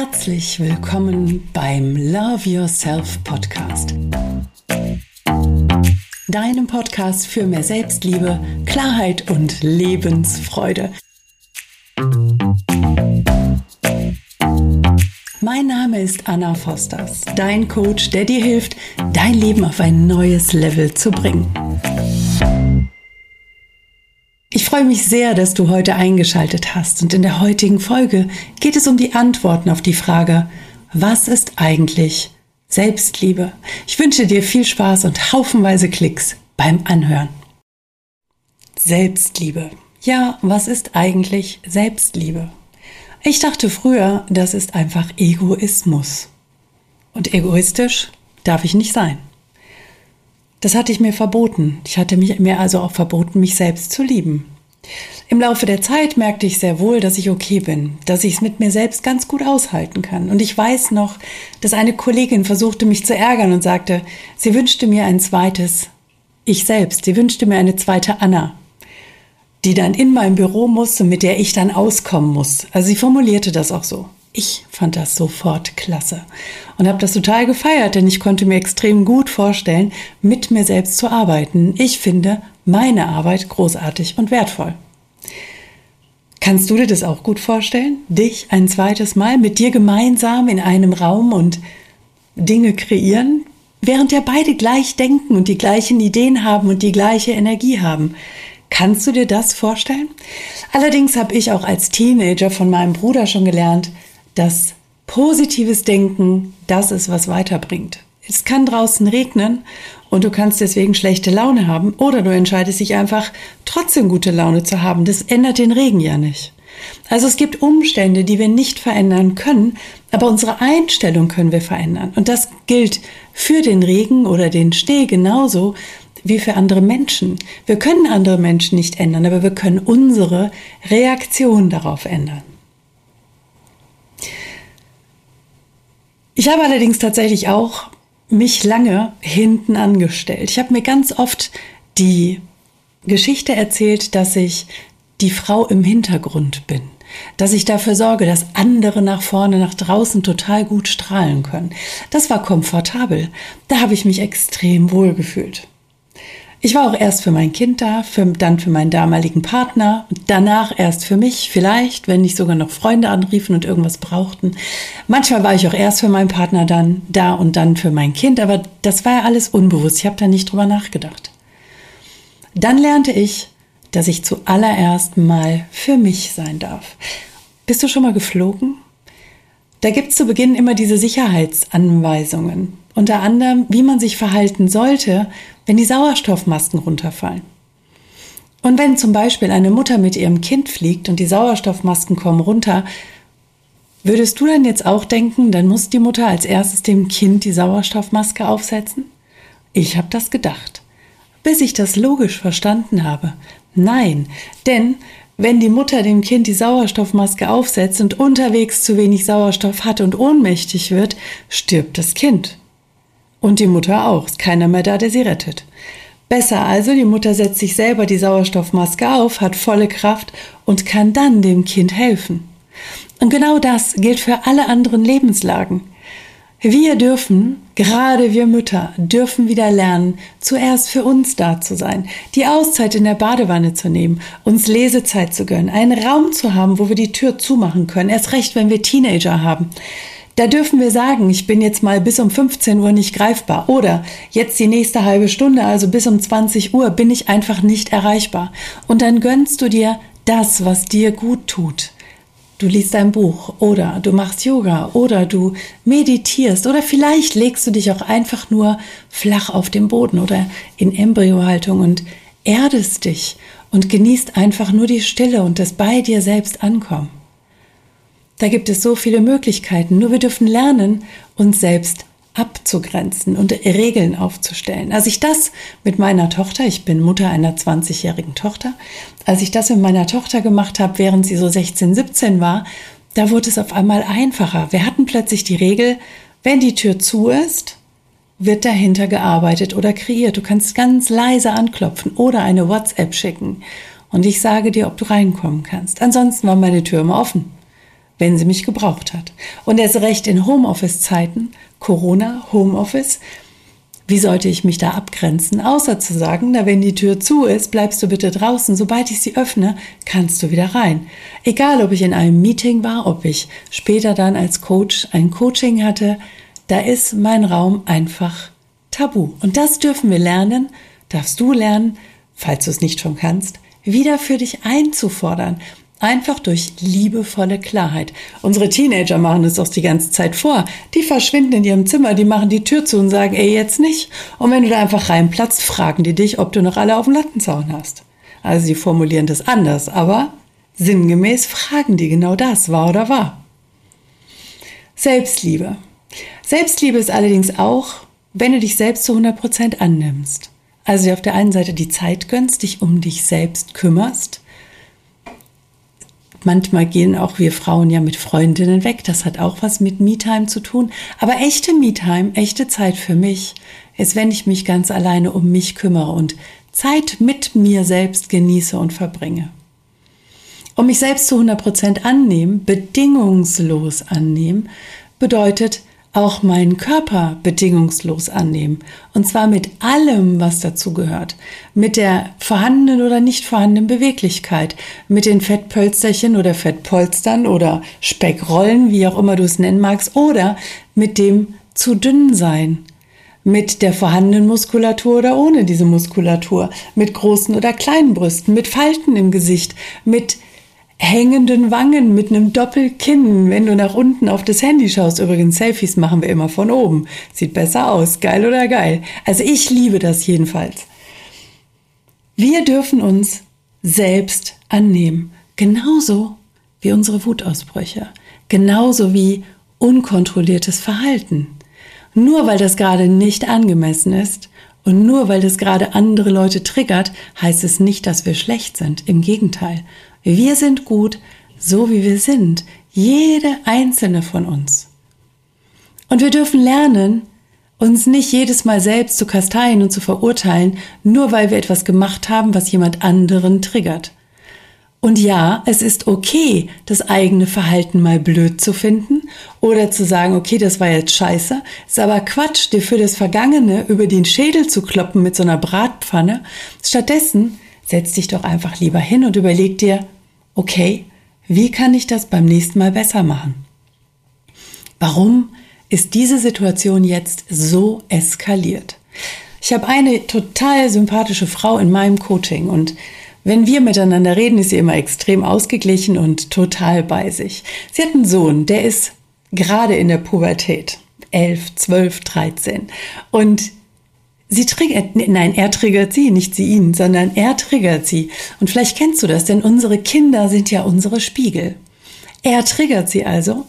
Herzlich willkommen beim Love Yourself Podcast. Deinem Podcast für mehr Selbstliebe, Klarheit und Lebensfreude. Mein Name ist Anna Fosters, dein Coach, der dir hilft, dein Leben auf ein neues Level zu bringen. Ich freue mich sehr, dass du heute eingeschaltet hast und in der heutigen Folge geht es um die Antworten auf die Frage, was ist eigentlich Selbstliebe? Ich wünsche dir viel Spaß und haufenweise Klicks beim Anhören. Selbstliebe. Ja, was ist eigentlich Selbstliebe? Ich dachte früher, das ist einfach Egoismus. Und egoistisch darf ich nicht sein. Das hatte ich mir verboten. Ich hatte mir also auch verboten, mich selbst zu lieben. Im Laufe der Zeit merkte ich sehr wohl, dass ich okay bin, dass ich es mit mir selbst ganz gut aushalten kann. Und ich weiß noch, dass eine Kollegin versuchte, mich zu ärgern und sagte, sie wünschte mir ein zweites Ich selbst, sie wünschte mir eine zweite Anna, die dann in mein Büro musste, mit der ich dann auskommen muss. Also sie formulierte das auch so. Ich fand das sofort klasse und habe das total gefeiert, denn ich konnte mir extrem gut vorstellen, mit mir selbst zu arbeiten. Ich finde meine Arbeit großartig und wertvoll. Kannst du dir das auch gut vorstellen? Dich ein zweites Mal mit dir gemeinsam in einem Raum und Dinge kreieren, während ja beide gleich denken und die gleichen Ideen haben und die gleiche Energie haben. Kannst du dir das vorstellen? Allerdings habe ich auch als Teenager von meinem Bruder schon gelernt, dass positives Denken das ist, was weiterbringt. Es kann draußen regnen und du kannst deswegen schlechte Laune haben oder du entscheidest dich einfach trotzdem gute Laune zu haben. Das ändert den Regen ja nicht. Also es gibt Umstände, die wir nicht verändern können, aber unsere Einstellung können wir verändern. Und das gilt für den Regen oder den Schnee genauso wie für andere Menschen. Wir können andere Menschen nicht ändern, aber wir können unsere Reaktion darauf ändern. Ich habe allerdings tatsächlich auch mich lange hinten angestellt. Ich habe mir ganz oft die Geschichte erzählt, dass ich die Frau im Hintergrund bin, dass ich dafür sorge, dass andere nach vorne, nach draußen total gut strahlen können. Das war komfortabel. Da habe ich mich extrem wohl gefühlt. Ich war auch erst für mein Kind da, für, dann für meinen damaligen Partner, danach erst für mich, vielleicht, wenn nicht sogar noch Freunde anriefen und irgendwas brauchten. Manchmal war ich auch erst für meinen Partner dann da und dann für mein Kind, aber das war ja alles unbewusst. Ich habe da nicht drüber nachgedacht. Dann lernte ich, dass ich zuallererst mal für mich sein darf. Bist du schon mal geflogen? Da gibt's zu Beginn immer diese Sicherheitsanweisungen. Unter anderem, wie man sich verhalten sollte, wenn die Sauerstoffmasken runterfallen. Und wenn zum Beispiel eine Mutter mit ihrem Kind fliegt und die Sauerstoffmasken kommen runter, würdest du dann jetzt auch denken, dann muss die Mutter als erstes dem Kind die Sauerstoffmaske aufsetzen? Ich habe das gedacht, bis ich das logisch verstanden habe. Nein, denn wenn die Mutter dem Kind die Sauerstoffmaske aufsetzt und unterwegs zu wenig Sauerstoff hat und ohnmächtig wird, stirbt das Kind. Und die Mutter auch. Ist keiner mehr da, der sie rettet. Besser also, die Mutter setzt sich selber die Sauerstoffmaske auf, hat volle Kraft und kann dann dem Kind helfen. Und genau das gilt für alle anderen Lebenslagen. Wir dürfen, gerade wir Mütter, dürfen wieder lernen, zuerst für uns da zu sein, die Auszeit in der Badewanne zu nehmen, uns Lesezeit zu gönnen, einen Raum zu haben, wo wir die Tür zumachen können, erst recht, wenn wir Teenager haben. Da dürfen wir sagen, ich bin jetzt mal bis um 15 Uhr nicht greifbar oder jetzt die nächste halbe Stunde, also bis um 20 Uhr bin ich einfach nicht erreichbar. Und dann gönnst du dir das, was dir gut tut. Du liest ein Buch oder du machst Yoga oder du meditierst oder vielleicht legst du dich auch einfach nur flach auf dem Boden oder in Embryohaltung und erdest dich und genießt einfach nur die Stille und das bei dir selbst ankommen. Da gibt es so viele Möglichkeiten, nur wir dürfen lernen, uns selbst abzugrenzen und Regeln aufzustellen. Als ich das mit meiner Tochter, ich bin Mutter einer 20-jährigen Tochter, als ich das mit meiner Tochter gemacht habe, während sie so 16, 17 war, da wurde es auf einmal einfacher. Wir hatten plötzlich die Regel, wenn die Tür zu ist, wird dahinter gearbeitet oder kreiert. Du kannst ganz leise anklopfen oder eine WhatsApp schicken und ich sage dir, ob du reinkommen kannst. Ansonsten war meine Tür immer offen. Wenn sie mich gebraucht hat. Und erst recht in Homeoffice-Zeiten, Corona, Homeoffice, wie sollte ich mich da abgrenzen, außer zu sagen, na wenn die Tür zu ist, bleibst du bitte draußen, sobald ich sie öffne, kannst du wieder rein. Egal, ob ich in einem Meeting war, ob ich später dann als Coach ein Coaching hatte, da ist mein Raum einfach tabu. Und das dürfen wir lernen, darfst du lernen, falls du es nicht schon kannst, wieder für dich einzufordern. Einfach durch liebevolle Klarheit. Unsere Teenager machen es auch die ganze Zeit vor. Die verschwinden in ihrem Zimmer, die machen die Tür zu und sagen, ey, jetzt nicht. Und wenn du da einfach reinplatzt, fragen die dich, ob du noch alle auf dem Lattenzaun hast. Also sie formulieren das anders, aber sinngemäß fragen die genau das, wahr oder wahr. Selbstliebe. Selbstliebe ist allerdings auch, wenn du dich selbst zu 100% annimmst. Also dir auf der einen Seite die Zeit gönnst, dich um dich selbst kümmerst, Manchmal gehen auch wir Frauen ja mit Freundinnen weg. Das hat auch was mit Me-Time zu tun. Aber echte Me-Time, echte Zeit für mich, ist, wenn ich mich ganz alleine um mich kümmere und Zeit mit mir selbst genieße und verbringe. Um mich selbst zu 100 Prozent annehmen, bedingungslos annehmen, bedeutet, auch meinen Körper bedingungslos annehmen. Und zwar mit allem, was dazu gehört. Mit der vorhandenen oder nicht vorhandenen Beweglichkeit. Mit den Fettpölsterchen oder Fettpolstern oder Speckrollen, wie auch immer du es nennen magst. Oder mit dem zu dünn sein. Mit der vorhandenen Muskulatur oder ohne diese Muskulatur. Mit großen oder kleinen Brüsten. Mit Falten im Gesicht. Mit hängenden Wangen mit einem Doppelkinn, wenn du nach unten auf das Handy schaust. Übrigens, Selfies machen wir immer von oben. Sieht besser aus. Geil oder geil? Also ich liebe das jedenfalls. Wir dürfen uns selbst annehmen. Genauso wie unsere Wutausbrüche. Genauso wie unkontrolliertes Verhalten. Nur weil das gerade nicht angemessen ist und nur weil das gerade andere Leute triggert, heißt es nicht, dass wir schlecht sind. Im Gegenteil. Wir sind gut, so wie wir sind, jede einzelne von uns. Und wir dürfen lernen, uns nicht jedes Mal selbst zu kasteien und zu verurteilen, nur weil wir etwas gemacht haben, was jemand anderen triggert. Und ja, es ist okay, das eigene Verhalten mal blöd zu finden oder zu sagen, okay, das war jetzt scheiße, ist aber Quatsch, dir für das Vergangene über den Schädel zu kloppen mit so einer Bratpfanne. Stattdessen setz dich doch einfach lieber hin und überleg dir, okay, wie kann ich das beim nächsten Mal besser machen? Warum ist diese Situation jetzt so eskaliert? Ich habe eine total sympathische Frau in meinem Coaching und wenn wir miteinander reden, ist sie immer extrem ausgeglichen und total bei sich. Sie hat einen Sohn, der ist gerade in der Pubertät. 11, 12, 13. Und Sie triggert, nein, er triggert sie, nicht sie ihn, sondern er triggert sie. Und vielleicht kennst du das, denn unsere Kinder sind ja unsere Spiegel. Er triggert sie also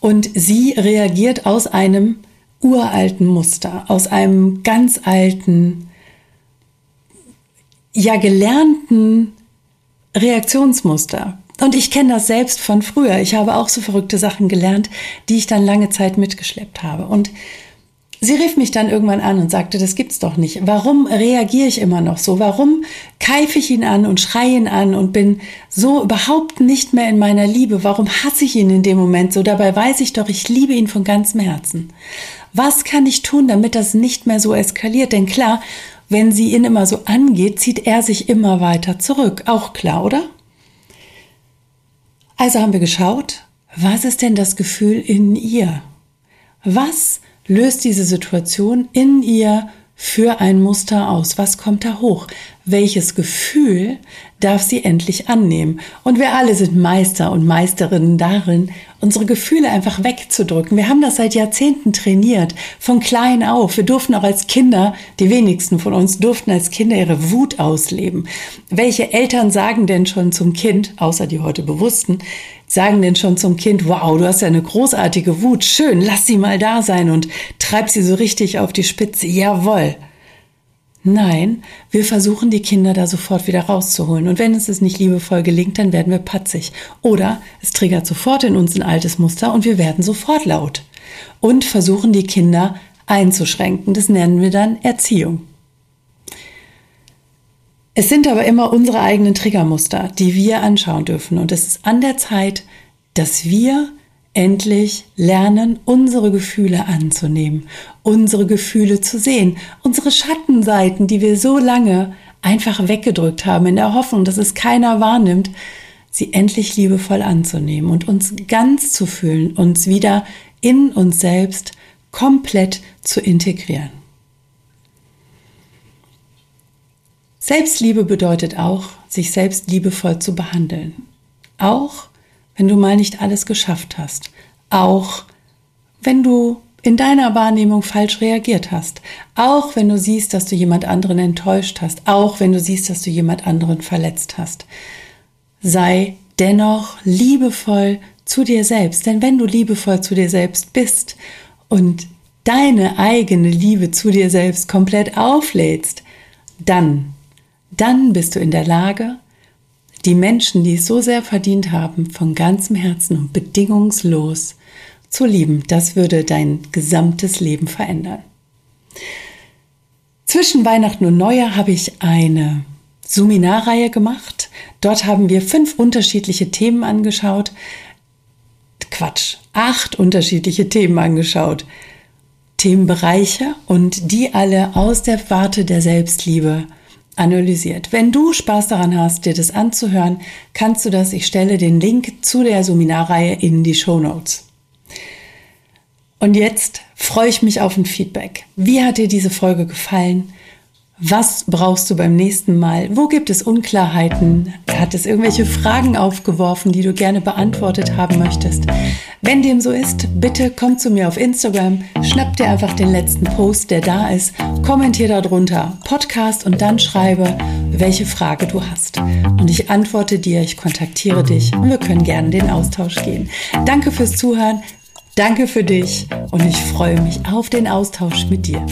und sie reagiert aus einem uralten Muster, aus einem ganz alten, ja gelernten Reaktionsmuster. Und ich kenne das selbst von früher. Ich habe auch so verrückte Sachen gelernt, die ich dann lange Zeit mitgeschleppt habe. Und Sie rief mich dann irgendwann an und sagte, das gibt's doch nicht. Warum reagiere ich immer noch so? Warum keife ich ihn an und schreie ihn an und bin so überhaupt nicht mehr in meiner Liebe? Warum hasse ich ihn in dem Moment so? Dabei weiß ich doch, ich liebe ihn von ganzem Herzen. Was kann ich tun, damit das nicht mehr so eskaliert? Denn klar, wenn sie ihn immer so angeht, zieht er sich immer weiter zurück. Auch klar, oder? Also haben wir geschaut, was ist denn das Gefühl in ihr? Was löst diese Situation in ihr für ein Muster aus? Was kommt da hoch? Welches Gefühl darf sie endlich annehmen? Und wir alle sind Meister und Meisterinnen darin, unsere Gefühle einfach wegzudrücken. Wir haben das seit Jahrzehnten trainiert, von klein auf. Wir durften auch als Kinder, die wenigsten von uns durften als Kinder ihre Wut ausleben. Welche Eltern sagen denn schon zum Kind, außer die heute Bewussten, sagen denn schon zum Kind, wow, du hast ja eine großartige Wut, schön, lass sie mal da sein und treib sie so richtig auf die Spitze, jawoll. Nein, wir versuchen die Kinder da sofort wieder rauszuholen. Und wenn es es nicht liebevoll gelingt, dann werden wir patzig. Oder es triggert sofort in uns ein altes Muster und wir werden sofort laut. Und versuchen die Kinder einzuschränken. Das nennen wir dann Erziehung. Es sind aber immer unsere eigenen Triggermuster, die wir anschauen dürfen. Und es ist an der Zeit, dass wir endlich lernen, unsere Gefühle anzunehmen, unsere Gefühle zu sehen, unsere Schattenseiten, die wir so lange einfach weggedrückt haben, in der Hoffnung, dass es keiner wahrnimmt, sie endlich liebevoll anzunehmen und uns ganz zu fühlen, uns wieder in uns selbst komplett zu integrieren. Selbstliebe bedeutet auch, sich selbst liebevoll zu behandeln. Auch wenn du mal nicht alles geschafft hast. Auch wenn du in deiner Wahrnehmung falsch reagiert hast. Auch wenn du siehst, dass du jemand anderen enttäuscht hast. Auch wenn du siehst, dass du jemand anderen verletzt hast. Sei dennoch liebevoll zu dir selbst. Denn wenn du liebevoll zu dir selbst bist und deine eigene Liebe zu dir selbst komplett auflädst, dann dann bist du in der Lage, die Menschen, die es so sehr verdient haben, von ganzem Herzen und bedingungslos zu lieben. Das würde dein gesamtes Leben verändern. Zwischen Weihnachten und Neujahr habe ich eine Seminarreihe gemacht. Dort haben wir fünf unterschiedliche Themen angeschaut. Quatsch, acht unterschiedliche Themen angeschaut. Themenbereiche und die alle aus der Warte der Selbstliebe analysiert. Wenn du Spaß daran hast, dir das anzuhören, kannst du das, ich stelle den Link zu der Seminarreihe in die Show Notes. Und jetzt freue ich mich auf ein Feedback. Wie hat dir diese Folge gefallen? Was brauchst du beim nächsten Mal? Wo gibt es Unklarheiten? Hat es irgendwelche Fragen aufgeworfen, die du gerne beantwortet haben möchtest? Wenn dem so ist, bitte komm zu mir auf Instagram, schnapp dir einfach den letzten Post, der da ist, kommentier darunter Podcast und dann schreibe, welche Frage du hast. Und ich antworte dir, ich kontaktiere dich und wir können gerne den Austausch gehen. Danke fürs Zuhören, danke für dich und ich freue mich auf den Austausch mit dir.